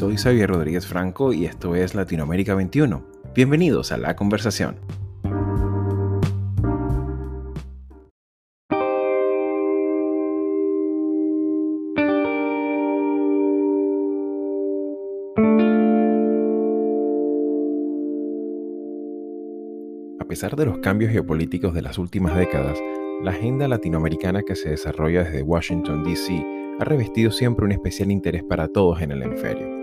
soy Xavier Rodríguez Franco y esto es Latinoamérica 21. Bienvenidos a la conversación. A pesar de los cambios geopolíticos de las últimas décadas, la agenda latinoamericana que se desarrolla desde Washington, D.C. ha revestido siempre un especial interés para todos en el hemisferio.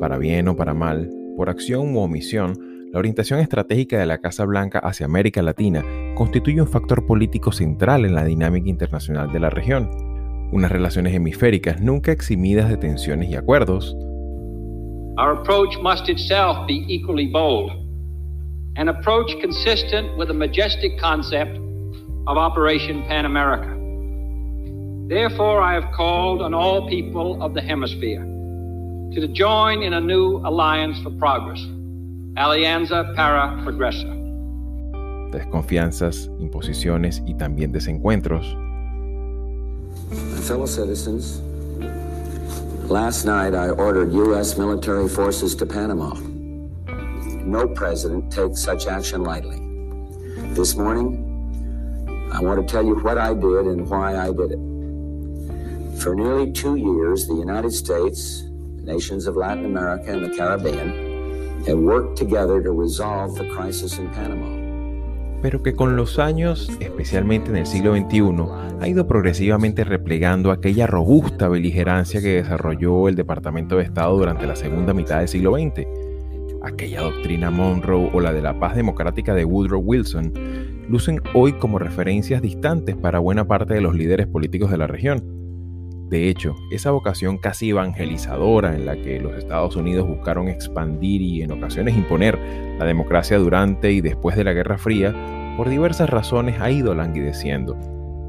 Para bien o para mal, por acción u omisión, la orientación estratégica de la Casa Blanca hacia América Latina constituye un factor político central en la dinámica internacional de la región. Unas relaciones hemisféricas nunca eximidas de tensiones y acuerdos. Our approach must itself be equally bold, an approach consistent with the majestic concept of Operation Pan America. Therefore, I have called on all people of the hemisphere to join in a new alliance for progress, Alianza para Progreso. Desconfianzas, imposiciones y también desencuentros. My fellow citizens, last night I ordered U.S. military forces to Panama. No president takes such action lightly. This morning, I want to tell you what I did and why I did it. For nearly two years, the United States, the nations of Latin America and the Caribbean have worked together to resolve the crisis in Panama. pero que con los años, especialmente en el siglo XXI, ha ido progresivamente replegando aquella robusta beligerancia que desarrolló el Departamento de Estado durante la segunda mitad del siglo XX. Aquella doctrina Monroe o la de la paz democrática de Woodrow Wilson lucen hoy como referencias distantes para buena parte de los líderes políticos de la región. De hecho, esa vocación casi evangelizadora en la que los Estados Unidos buscaron expandir y en ocasiones imponer la democracia durante y después de la Guerra Fría, por diversas razones ha ido languideciendo.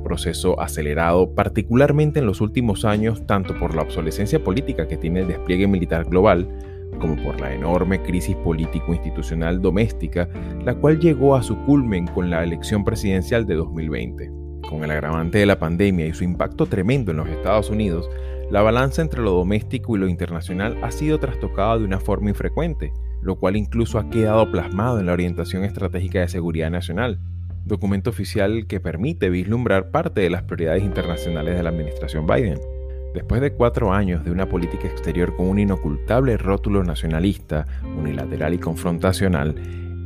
Proceso acelerado particularmente en los últimos años tanto por la obsolescencia política que tiene el despliegue militar global, como por la enorme crisis político-institucional doméstica, la cual llegó a su culmen con la elección presidencial de 2020. Con el agravante de la pandemia y su impacto tremendo en los Estados Unidos, la balanza entre lo doméstico y lo internacional ha sido trastocada de una forma infrecuente, lo cual incluso ha quedado plasmado en la Orientación Estratégica de Seguridad Nacional, documento oficial que permite vislumbrar parte de las prioridades internacionales de la administración Biden. Después de cuatro años de una política exterior con un inocultable rótulo nacionalista, unilateral y confrontacional,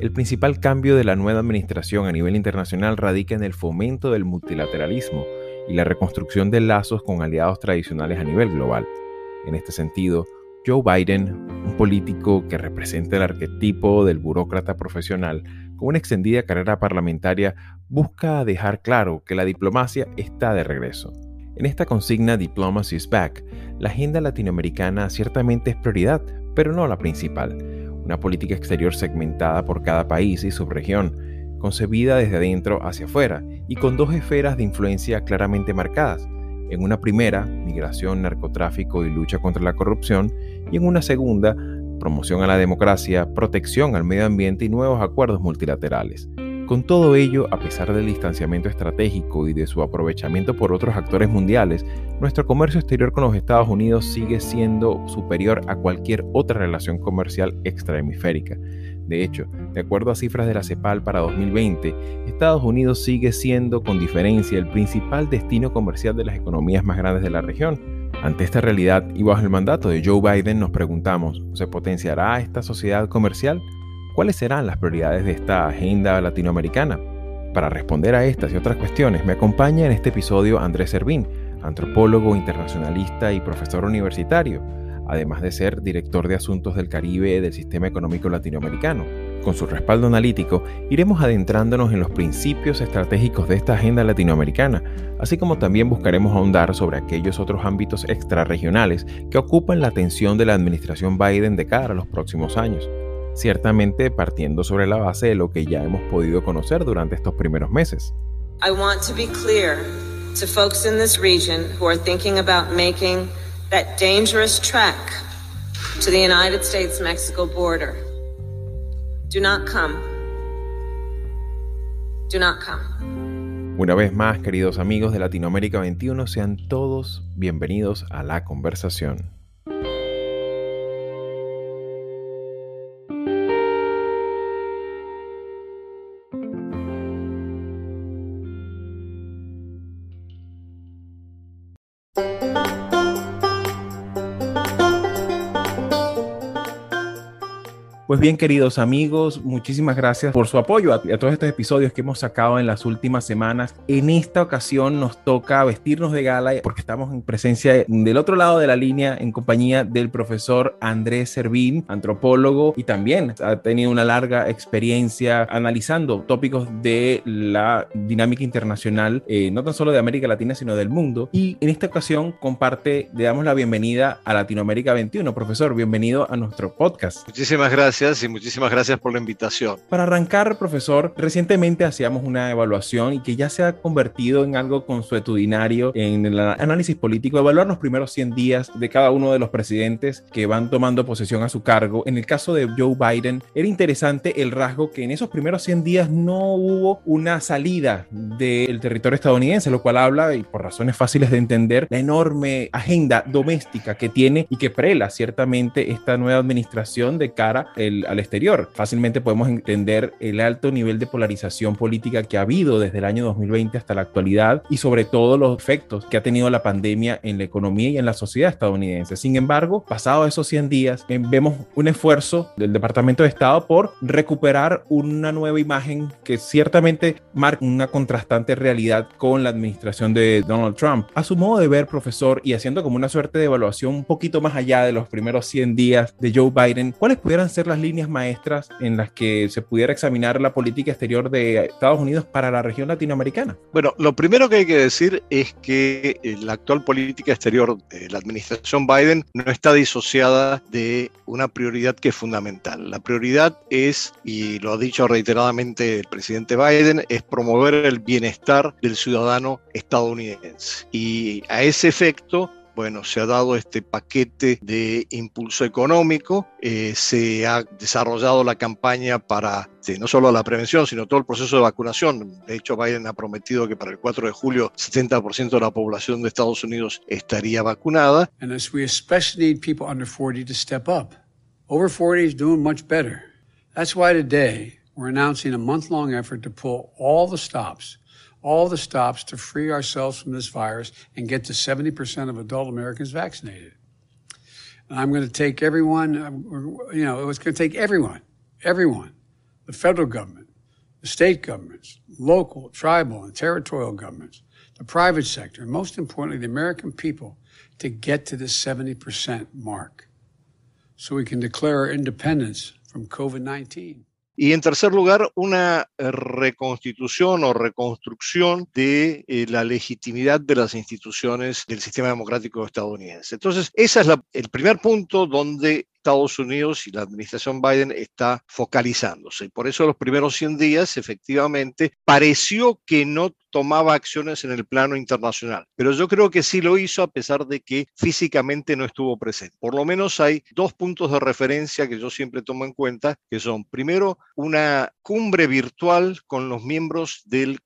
el principal cambio de la nueva administración a nivel internacional radica en el fomento del multilateralismo y la reconstrucción de lazos con aliados tradicionales a nivel global. En este sentido, Joe Biden, un político que representa el arquetipo del burócrata profesional con una extendida carrera parlamentaria, busca dejar claro que la diplomacia está de regreso. En esta consigna Diplomacy is Back, la agenda latinoamericana ciertamente es prioridad, pero no la principal. Una política exterior segmentada por cada país y subregión, concebida desde adentro hacia afuera y con dos esferas de influencia claramente marcadas. En una primera, migración, narcotráfico y lucha contra la corrupción, y en una segunda, promoción a la democracia, protección al medio ambiente y nuevos acuerdos multilaterales. Con todo ello, a pesar del distanciamiento estratégico y de su aprovechamiento por otros actores mundiales, nuestro comercio exterior con los Estados Unidos sigue siendo superior a cualquier otra relación comercial extrahemisférica. De hecho, de acuerdo a cifras de la CEPAL para 2020, Estados Unidos sigue siendo con diferencia el principal destino comercial de las economías más grandes de la región. Ante esta realidad y bajo el mandato de Joe Biden nos preguntamos, ¿se potenciará esta sociedad comercial? ¿Cuáles serán las prioridades de esta agenda latinoamericana? Para responder a estas y otras cuestiones me acompaña en este episodio Andrés Servín, antropólogo, internacionalista y profesor universitario, además de ser director de Asuntos del Caribe del Sistema Económico Latinoamericano. Con su respaldo analítico, iremos adentrándonos en los principios estratégicos de esta agenda latinoamericana, así como también buscaremos ahondar sobre aquellos otros ámbitos extrarregionales que ocupan la atención de la administración Biden de cara a los próximos años ciertamente partiendo sobre la base de lo que ya hemos podido conocer durante estos primeros meses. I want to be clear to folks in this region who are thinking about making that dangerous trek to the United States Mexico border. Do not come. Do not come. Una vez más, queridos amigos de Latinoamérica 21, sean todos bienvenidos a la conversación. Pues bien, queridos amigos, muchísimas gracias por su apoyo a, todos estos episodios que hemos sacado en las últimas semanas. En esta ocasión nos toca vestirnos de gala porque estamos en presencia del otro lado de la línea en compañía del profesor Andrés Servín, antropólogo y también ha tenido una larga experiencia analizando tópicos de la dinámica internacional, eh, no tan solo de América Latina, sino del mundo. Y en esta ocasión comparte, le damos la bienvenida a Latinoamérica 21. Profesor, bienvenido a nuestro podcast. Muchísimas gracias y muchísimas gracias por la invitación. Para arrancar, profesor, recientemente hacíamos una evaluación y que ya se ha convertido en algo consuetudinario en el análisis político, evaluar los primeros 100 días de cada uno de los presidentes que van tomando posesión a su cargo. En el caso de Joe Biden, era interesante el rasgo que en esos primeros 100 días no hubo una salida del territorio estadounidense, lo cual habla, y por razones fáciles de entender, la enorme agenda doméstica que tiene y que prela ciertamente esta nueva administración de cara al exterior. Fácilmente podemos entender el alto nivel de polarización política que ha habido desde el año 2020 hasta la actualidad y sobre todo los efectos que ha tenido la pandemia en la economía y en la sociedad estadounidense. Sin embargo, pasados esos 100 días, eh, vemos un esfuerzo del Departamento de Estado por recuperar una nueva imagen que ciertamente marca una contrastante realidad con la administración de Donald Trump. A su modo de ver, profesor, y haciendo como una suerte de evaluación un poquito más allá de los primeros 100 días de Joe Biden, ¿cuáles pudieran ser las líneas maestras en las que se pudiera examinar la política exterior de Estados Unidos para la región latinoamericana? Bueno, lo primero que hay que decir es que la actual política exterior de la administración Biden no está disociada de una prioridad que es fundamental. La prioridad es, y lo ha dicho reiteradamente el presidente Biden, es promover el bienestar del ciudadano estadounidense. Y a ese efecto, bueno, se ha dado este paquete de impulso económico, eh, se ha desarrollado la campaña para no solo la prevención, sino todo el proceso de vacunación. De hecho, Biden ha prometido que para el 4 de julio 70% de la población de Estados Unidos estaría vacunada. And we especially need people under 40 to step up. Over 40 is doing much better. That's why today we're announcing a month-long effort to pull all the stops all the stops to free ourselves from this virus and get to 70% of adult Americans vaccinated. And I'm going to take everyone, you know, it's going to take everyone, everyone, the federal government, the state governments, local, tribal, and territorial governments, the private sector, and most importantly, the American people to get to this 70% mark so we can declare our independence from COVID 19. Y en tercer lugar, una eh, reconstitución o reconstrucción de eh, la legitimidad de las instituciones del sistema democrático estadounidense. Entonces, ese es el primer punto donde Estados Unidos y la administración Biden está focalizándose. Por eso los primeros 100 días, efectivamente, pareció que no tomaba acciones en el plano internacional, pero yo creo que sí lo hizo a pesar de que físicamente no estuvo presente. Por lo menos hay dos puntos de referencia que yo siempre tomo en cuenta, que son, primero, una cumbre virtual con los miembros del,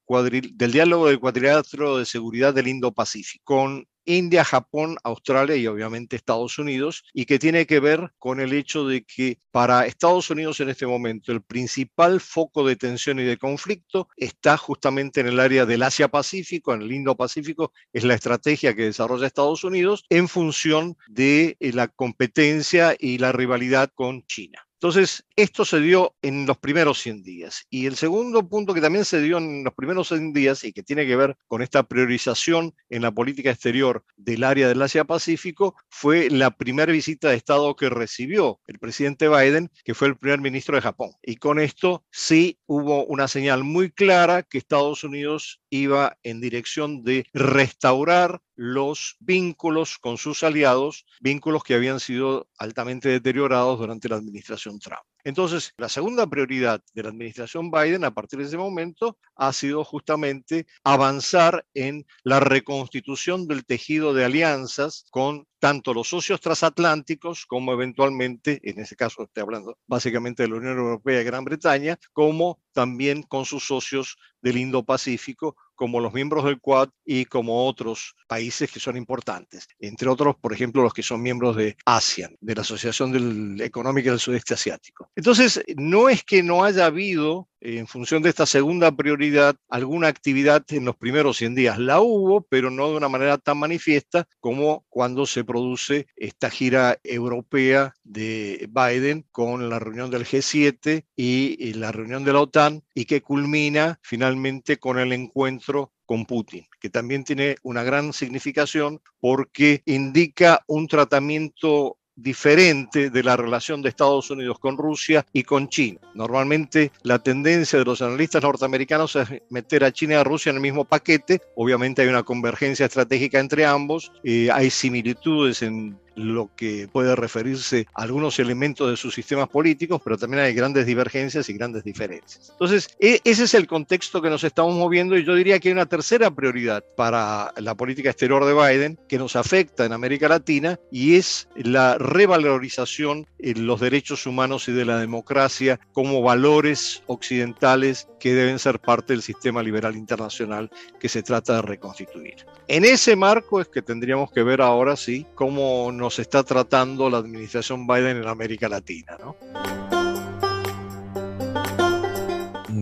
diálogo del cuadrilátero de seguridad del Indo-Pacífico, India, Japón, Australia y obviamente Estados Unidos, y que tiene que ver con el hecho de que para Estados Unidos en este momento el principal foco de tensión y de conflicto está justamente en el área del Asia-Pacífico, en el Indo-Pacífico, es la estrategia que desarrolla Estados Unidos en función de eh, la competencia y la rivalidad con China. Entonces, esto se dio en los primeros 100 días. Y el segundo punto que también se dio en los primeros 100 días y que tiene que ver con esta priorización en la política exterior del área del Asia-Pacífico fue la primera visita de Estado que recibió el presidente Biden, que fue el primer ministro de Japón. Y con esto sí hubo una señal muy clara que Estados Unidos iba en dirección de restaurar los vínculos con sus aliados, vínculos que habían sido altamente deteriorados durante la administración Trump. Entonces, la segunda prioridad de la administración Biden a partir de ese momento ha sido justamente avanzar en la reconstitución del tejido de alianzas con tanto los socios transatlánticos como eventualmente, en ese caso estoy hablando básicamente de la Unión Europea y Gran Bretaña, como también con sus socios del Indo-Pacífico, como los miembros del Quad y como otros países que son importantes. Entre otros, por ejemplo, los que son miembros de ASEAN, de la Asociación Económica del Sudeste Asiático. Entonces, no es que no haya habido en función de esta segunda prioridad, alguna actividad en los primeros 100 días. La hubo, pero no de una manera tan manifiesta como cuando se produce esta gira europea de Biden con la reunión del G7 y la reunión de la OTAN y que culmina finalmente con el encuentro con Putin, que también tiene una gran significación porque indica un tratamiento diferente de la relación de Estados Unidos con Rusia y con China. Normalmente la tendencia de los analistas norteamericanos es meter a China y a Rusia en el mismo paquete. Obviamente hay una convergencia estratégica entre ambos, eh, hay similitudes en lo que puede referirse a algunos elementos de sus sistemas políticos, pero también hay grandes divergencias y grandes diferencias. Entonces, e, ese es el contexto que nos estamos moviendo y yo diría que hay una tercera prioridad para la política exterior de Biden que nos afecta en América Latina y es la revalorización de los derechos humanos y de la democracia como valores occidentales que deben ser parte del sistema liberal internacional que se trata de reconstituir. En ese marco es que tendríamos que ver ahora sí cómo nos está tratando la administración Biden en América Latina. ¿no?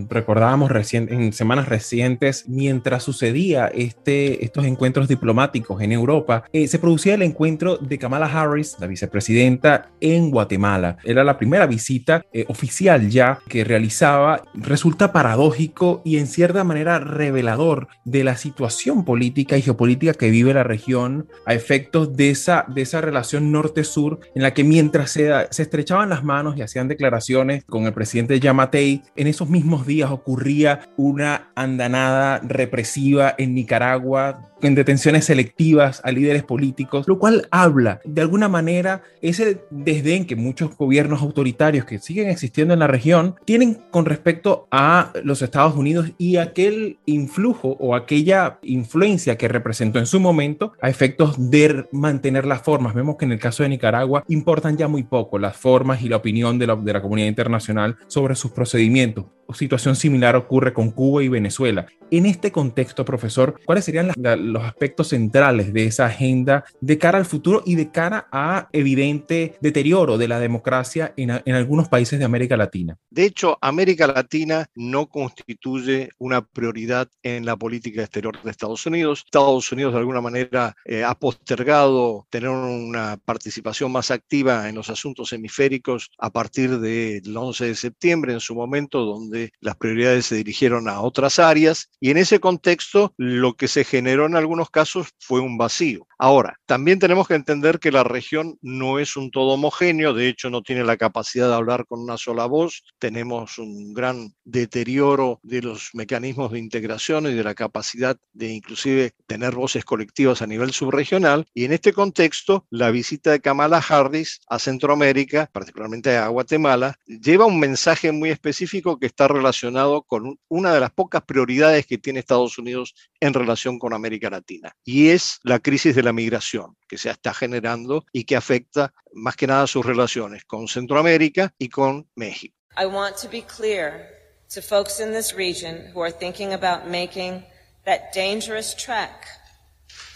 Recordábamos en semanas recientes, mientras sucedía este, estos encuentros diplomáticos en Europa, eh, se producía el encuentro de Kamala Harris, la vicepresidenta, en Guatemala. Era la primera visita eh, oficial ya que realizaba. Resulta paradójico y en cierta manera revelador de la situación política y geopolítica que vive la región a efectos de esa, de esa relación norte-sur en la que mientras se, se estrechaban las manos y hacían declaraciones con el presidente Yamatei, en esos mismos días ocurría una andanada represiva en Nicaragua en detenciones selectivas a líderes políticos, lo cual habla de alguna manera ese desdén que muchos gobiernos autoritarios que siguen existiendo en la región tienen con respecto a los Estados Unidos y aquel influjo o aquella influencia que representó en su momento a efectos de mantener las formas. Vemos que en el caso de Nicaragua importan ya muy poco las formas y la opinión de la, de la comunidad internacional sobre sus procedimientos. Situación similar ocurre con Cuba y Venezuela. En este contexto, profesor, ¿cuáles serían las, los aspectos centrales de esa agenda de cara al futuro y de cara a evidente deterioro de la democracia en, en algunos países de América Latina? De hecho, América Latina no constituye una prioridad en la política exterior de Estados Unidos. Estados Unidos de alguna manera eh, ha postergado tener una participación más activa en los asuntos hemisféricos a partir del 11 de septiembre, en su momento, donde las prioridades se dirigieron a otras áreas. Y en ese contexto, lo que se generó en algunos casos fue un vacío. Ahora, también tenemos que entender que la región no es un todo homogéneo, de hecho no tiene la capacidad de hablar con una sola voz, tenemos un gran deterioro de los mecanismos de integración y de la capacidad de inclusive tener voces colectivas a nivel subregional, y en este contexto la visita de Kamala Harris a Centroamérica, particularmente a Guatemala, lleva un mensaje muy específico que está relacionado con una de las pocas prioridades que tiene Estados Unidos en relación con América Latina, y es la crisis de la migración que se está generando y que afecta más que nada sus relaciones con Centroamérica y con México. I want to be clear to folks in this region who are thinking about making that dangerous trek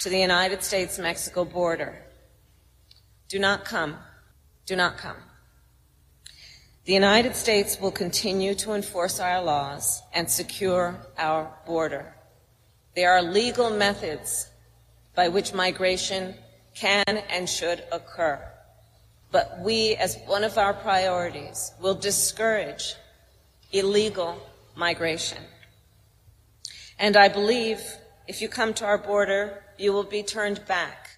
to the United States-Mexico border. Do not come. Do not come. The United States will continue to enforce our laws and secure our border. There are legal methods by which migration can and should occur. But we, as one of our priorities, will discourage illegal migration. And I believe if you come to our border, you will be turned back.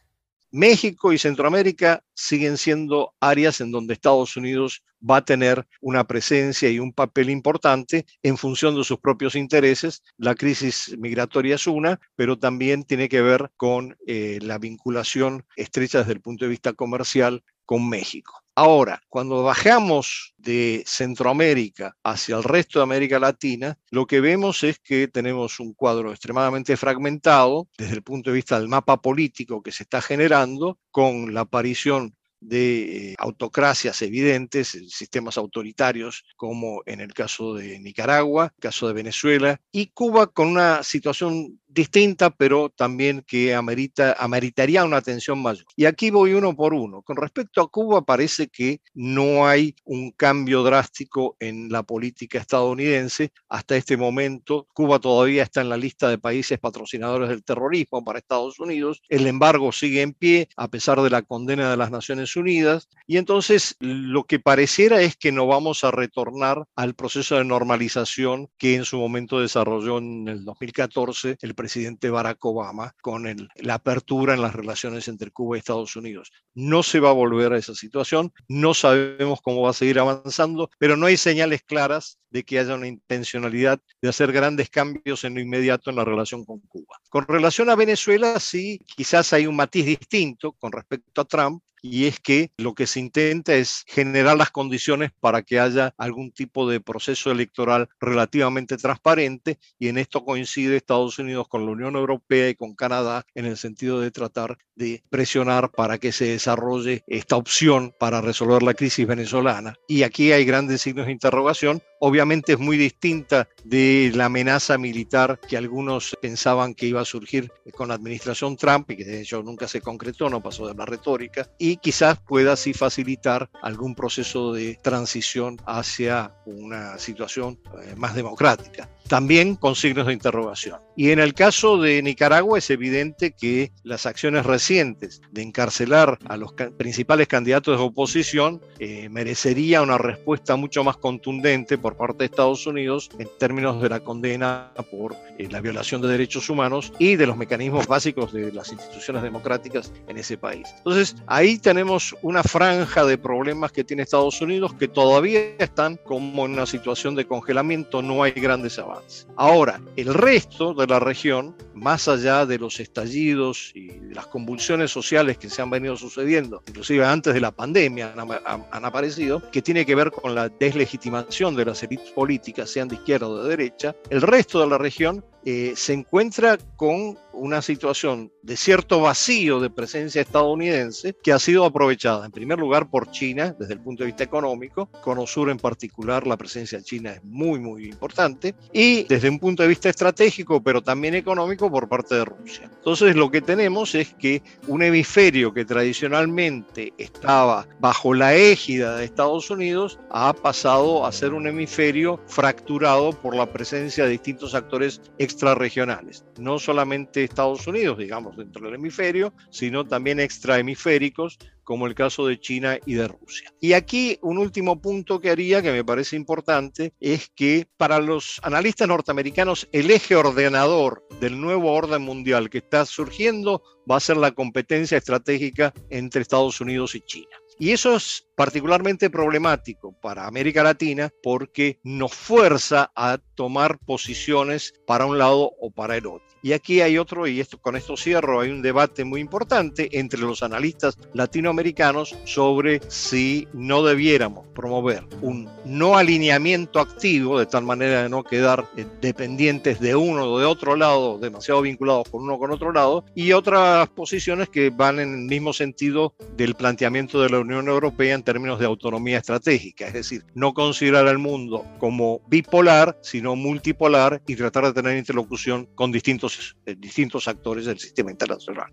México y Centroamérica siguen siendo áreas en donde Estados Unidos va a tener una presencia y un papel importante en función de sus propios intereses. La crisis migratoria es una, pero también tiene que ver con eh, la vinculación estrecha desde el punto de vista comercial con México. Ahora, cuando bajamos de Centroamérica hacia el resto de América Latina, lo que vemos es que tenemos un cuadro extremadamente fragmentado desde el punto de vista del mapa político que se está generando, con la aparición de eh, autocracias evidentes, eh, sistemas autoritarios, como en el caso de Nicaragua, el caso de Venezuela, y Cuba con una situación distinta, pero también que amerita, ameritaría una atención mayor. Y aquí voy uno por uno. Con respecto a Cuba, parece que no hay un cambio drástico en la política estadounidense. Hasta este momento, Cuba todavía está en la lista de países patrocinadores del terrorismo para Estados Unidos. El embargo sigue en pie a pesar de la condena de las Naciones Unidas. Y entonces lo que pareciera es que no vamos a retornar al proceso de normalización que en su momento desarrolló en el 2014 el presidente Barack Obama con la apertura en las relaciones entre Cuba y Estados Unidos. No se va a volver a esa situación, no sabemos cómo va a seguir avanzando, pero no hay señales claras de que haya una intencionalidad de hacer grandes cambios en lo inmediato en la relación con Cuba. Con relación a Venezuela, sí, quizás hay un matiz distinto con respecto a Trump, y es que lo que se intenta es generar las condiciones para que haya algún tipo de proceso electoral relativamente transparente y en esto coincide Estados Unidos con la Unión Europea y con Canadá en el sentido de tratar de presionar para que se desarrolle esta opción para resolver la crisis venezolana. Y aquí hay grandes signos de interrogación. Obviamente es muy distinta de la amenaza militar que algunos pensaban que iba a surgir con la administración Trump y que de hecho nunca se concretó, no pasó de la retórica. Y quizás pueda así facilitar algún proceso de transición hacia una situación eh, más democrática también con signos de interrogación. Y en el caso de Nicaragua es evidente que las acciones recientes de encarcelar a los principales candidatos de oposición eh, merecería una respuesta mucho más contundente por parte de Estados Unidos en términos de la condena por eh, la violación de derechos humanos y de los mecanismos básicos de las instituciones democráticas en ese país. Entonces, ahí tenemos una franja de problemas que tiene Estados Unidos que todavía están como en una situación de congelamiento, no hay grandes avances. Ahora, el resto de la región, más allá de los estallidos y las convulsiones sociales que se han venido sucediendo, inclusive antes de la pandemia han, han aparecido, que tiene que ver con la deslegitimación de las élites políticas, sean de izquierda o de derecha, el resto de la región eh, se encuentra con una situación de cierto vacío de presencia estadounidense que ha sido aprovechada en primer lugar por China desde el punto de vista económico, con Osur en particular la presencia china es muy muy importante y desde un punto de vista estratégico pero también económico por parte de Rusia. Entonces lo que tenemos es que un hemisferio que tradicionalmente estaba bajo la égida de Estados Unidos ha pasado a ser un hemisferio fracturado por la presencia de distintos actores extrarregionales, no solamente Estados Unidos, digamos, dentro del hemisferio, sino también extrahemisféricos, como el caso de China y de Rusia. Y aquí un último punto que haría, que me parece importante, es que para los analistas norteamericanos el eje ordenador del nuevo orden mundial que está surgiendo va a ser la competencia estratégica entre Estados Unidos y China. Y eso es particularmente problemático para América Latina porque nos fuerza a tomar posiciones para un lado o para el otro. Y aquí hay otro, y esto, con esto cierro, hay un debate muy importante entre los analistas latinoamericanos sobre si no debiéramos promover un no alineamiento activo, de tal manera de no quedar eh, dependientes de uno o de otro lado, demasiado vinculados con uno o con otro lado, y otras posiciones que van en el mismo sentido del planteamiento de la Unión Europea en términos de autonomía estratégica, es decir, no considerar al mundo como bipolar, sino multipolar y tratar de tener interlocución con distintos eh, distintos actores del sistema internacional.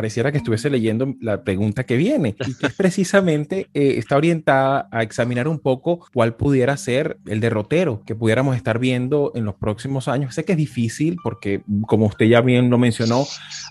Pareciera que estuviese leyendo la pregunta que viene, y que es precisamente eh, está orientada a examinar un poco cuál pudiera ser el derrotero que pudiéramos estar viendo en los próximos años. Sé que es difícil porque, como usted ya bien lo mencionó,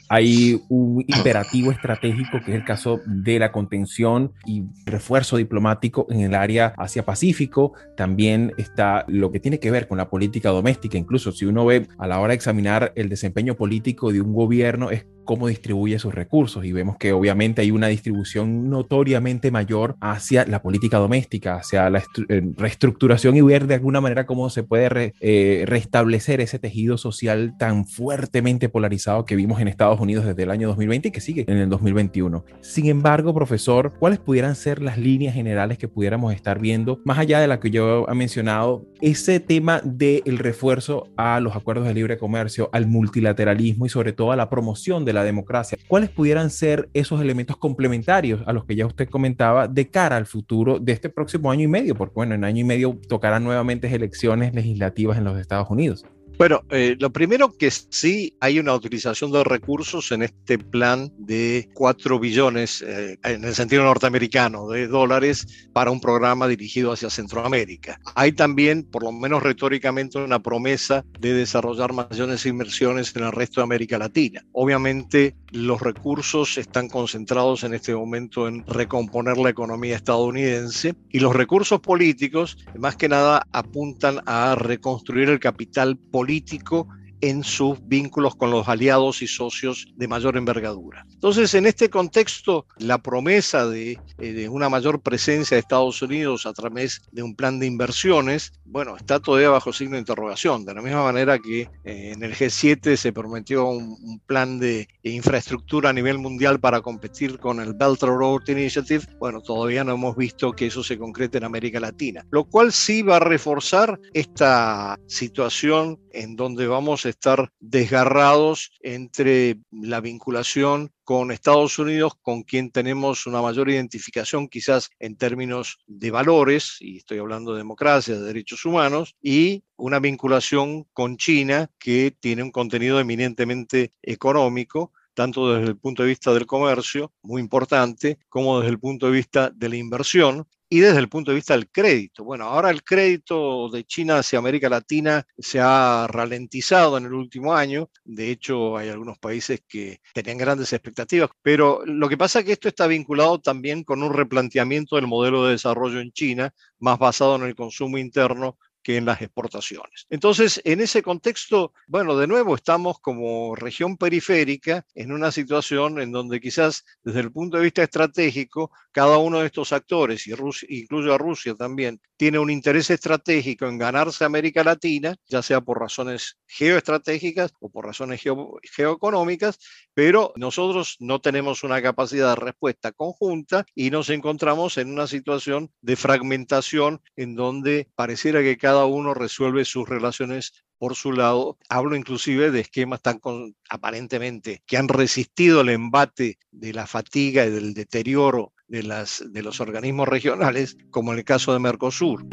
hay un imperativo estratégico que es el caso de la contención y refuerzo diplomático en el área Asia-Pacífico. También está lo que tiene que ver con la política doméstica. Incluso si uno ve a la hora de examinar el desempeño político de un gobierno, es cómo distribuye sus recursos y vemos que obviamente hay una distribución notoriamente mayor hacia la política doméstica, hacia la eh, reestructuración y ver de alguna manera cómo se puede eh, restablecer ese tejido social tan fuertemente polarizado que vimos en Estados Unidos desde el año 2020 y que sigue en el 2021. Sin embargo, profesor, ¿cuáles pudieran ser las líneas generales que pudiéramos estar viendo, más allá de la que yo he mencionado, ese tema del refuerzo a los acuerdos de libre comercio, al multilateralismo y sobre todo a la promoción de la democracia. ¿Cuáles pudieran ser esos elementos complementarios a los que ya usted comentaba de cara al futuro de este próximo año y medio? Porque bueno, en año y medio tocarán nuevamente elecciones legislativas en los Estados Unidos. Bueno, eh, lo primero que sí hay una utilización de recursos en este plan de 4 billones, eh, en el sentido norteamericano, de dólares para un programa dirigido hacia Centroamérica. Hay también, por lo menos retóricamente, una promesa de desarrollar mayores inversiones en el resto de América Latina. Obviamente, los recursos están concentrados en este momento en recomponer la economía estadounidense y los recursos políticos, más que nada, apuntan a reconstruir el capital político en sus vínculos con los aliados y socios de mayor envergadura. Entonces, en este contexto, la promesa de, eh, una mayor presencia de Estados Unidos a través de un plan de inversiones, bueno, está todavía bajo signo de interrogación, de la misma manera que eh, en el G7 se prometió un, plan de infraestructura a nivel mundial para competir con el Belt Road Initiative, bueno, todavía no hemos visto que eso se concrete en América Latina, lo cual sí va a reforzar esta situación en donde vamos a estar desgarrados entre la vinculación con Estados Unidos, con quien tenemos una mayor identificación quizás en términos de valores, y estoy hablando de democracia, de derechos humanos, y una vinculación con China que tiene un contenido eminentemente económico, tanto desde el punto de vista del comercio, muy importante, como desde el punto de vista de la inversión, y desde el punto de vista del crédito. Bueno, ahora el crédito de China hacia América Latina se ha ralentizado en el último año. De hecho, hay algunos países que tenían grandes expectativas, pero lo que pasa es que esto está vinculado también con un replanteamiento del modelo de desarrollo en China, más basado en el consumo interno que en las exportaciones. Entonces, en ese contexto, bueno, de nuevo estamos como región periférica en una situación en donde quizás desde el punto de vista estratégico, cada uno de estos actores, y Rusia, incluyo a Rusia también, tiene un interés estratégico en ganarse América Latina, ya sea por razones geoestratégicas o por razones geoeconómicas, pero nosotros no tenemos una capacidad de respuesta conjunta y nos encontramos en una situación de fragmentación en donde pareciera que cada uno resuelve sus relaciones por su lado. Hablo inclusive de esquemas tan aparentemente que han resistido el embate de la fatiga y del deterioro de, de los organismos regionales, como en el caso de Mercosur.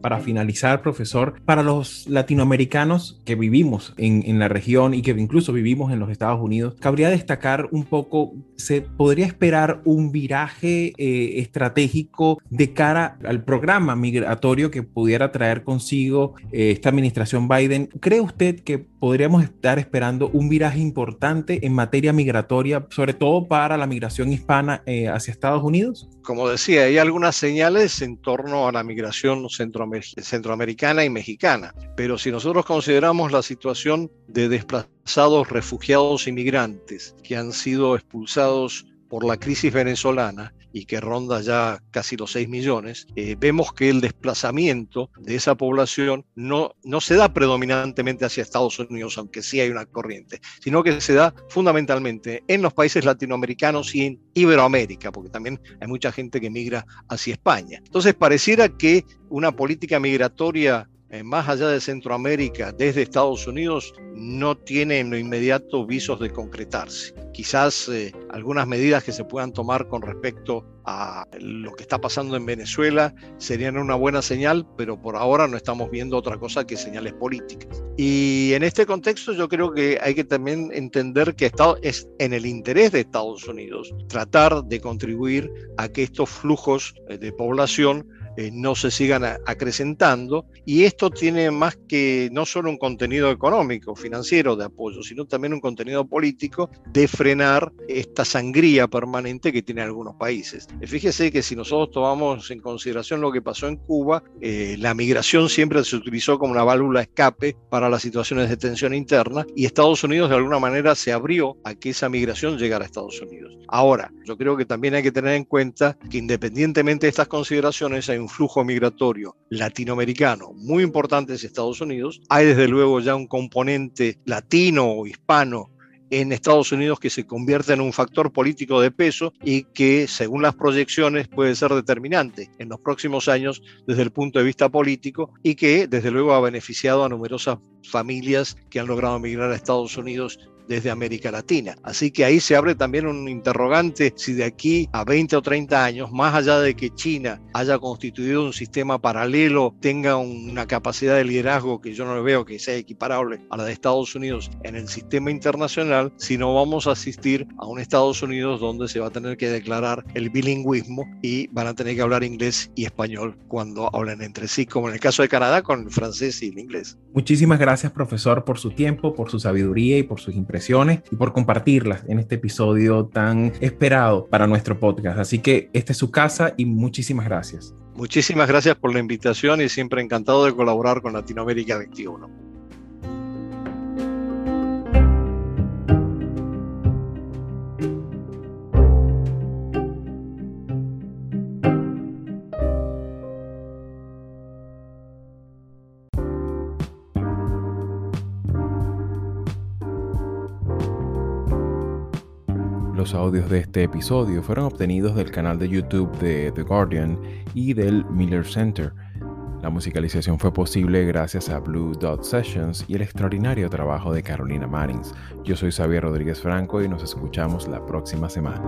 Para finalizar, profesor, para los latinoamericanos que vivimos en, la región y que incluso vivimos en los Estados Unidos, cabría destacar un poco, ¿se podría esperar un viraje eh, estratégico de cara al programa migratorio que pudiera traer consigo eh, esta administración Biden? ¿Cree usted que podríamos estar esperando un viraje importante en materia migratoria, sobre todo para la migración hispana eh, hacia Estados Unidos? Como decía, hay algunas señales en torno a la migración centroamericana y mexicana, pero si nosotros consideramos la situación de desplazados, refugiados y migrantes que han sido expulsados por la crisis venezolana, y que ronda ya casi los 6 millones, eh, vemos que el desplazamiento de esa población no, no se da predominantemente hacia Estados Unidos, aunque sí hay una corriente, sino que se da fundamentalmente en los países latinoamericanos y en Iberoamérica, porque también hay mucha gente que migra hacia España. Entonces pareciera que una política migratoria más allá de Centroamérica, desde Estados Unidos, no tiene en lo inmediato visos de concretarse. Quizás eh, algunas medidas que se puedan tomar con respecto a lo que está pasando en Venezuela serían una buena señal, pero por ahora no estamos viendo otra cosa que señales políticas. Y en este contexto yo creo que hay que también entender que es en el interés de Estados Unidos tratar de contribuir a que estos flujos eh, de población eh, no se sigan acrecentando. Y esto tiene más que no solo un contenido económico, financiero de apoyo, sino también un contenido político de frenar esta sangría permanente que tienen algunos países. Eh, fíjese que si nosotros tomamos en consideración lo que pasó en Cuba, eh, la migración siempre se utilizó como una válvula escape para las situaciones de tensión interna y Estados Unidos de alguna manera se abrió a que esa migración llegara a Estados Unidos. Ahora, yo creo que también hay que tener en cuenta que independientemente de estas consideraciones hay un flujo migratorio latinoamericano muy importante en Estados Unidos. Hay desde luego ya un componente latino o hispano en Estados Unidos que se convierte en un factor político de peso y que, según las proyecciones, puede ser determinante en los próximos años desde el punto de vista político y que, desde luego, ha beneficiado a numerosas familias que han logrado migrar a Estados Unidos desde América Latina. Así que ahí se abre también un interrogante si de aquí a 20 o 30 años, más allá de que China haya constituido un sistema paralelo, tenga una capacidad de liderazgo que yo no veo que sea equiparable a la de Estados Unidos en el sistema internacional, si no vamos a asistir a un Estados Unidos donde se va a tener que declarar el bilingüismo y van a tener que hablar inglés y español cuando hablen entre sí, como en el caso de Canadá con el francés y el inglés. Muchísimas gracias, profesor, por su tiempo, por su sabiduría y por sus y por compartirlas en este episodio tan esperado para nuestro podcast. Así que esta es su casa y muchísimas gracias. Muchísimas gracias por la invitación y siempre encantado de colaborar con Latinoamérica 21. Los audios de este episodio fueron obtenidos del canal de YouTube de The Guardian y del Miller Center. La musicalización fue posible gracias a Blue Dot Sessions y el extraordinario trabajo de Carolina Marins. Yo soy Xavier Rodríguez Franco y nos escuchamos la próxima semana.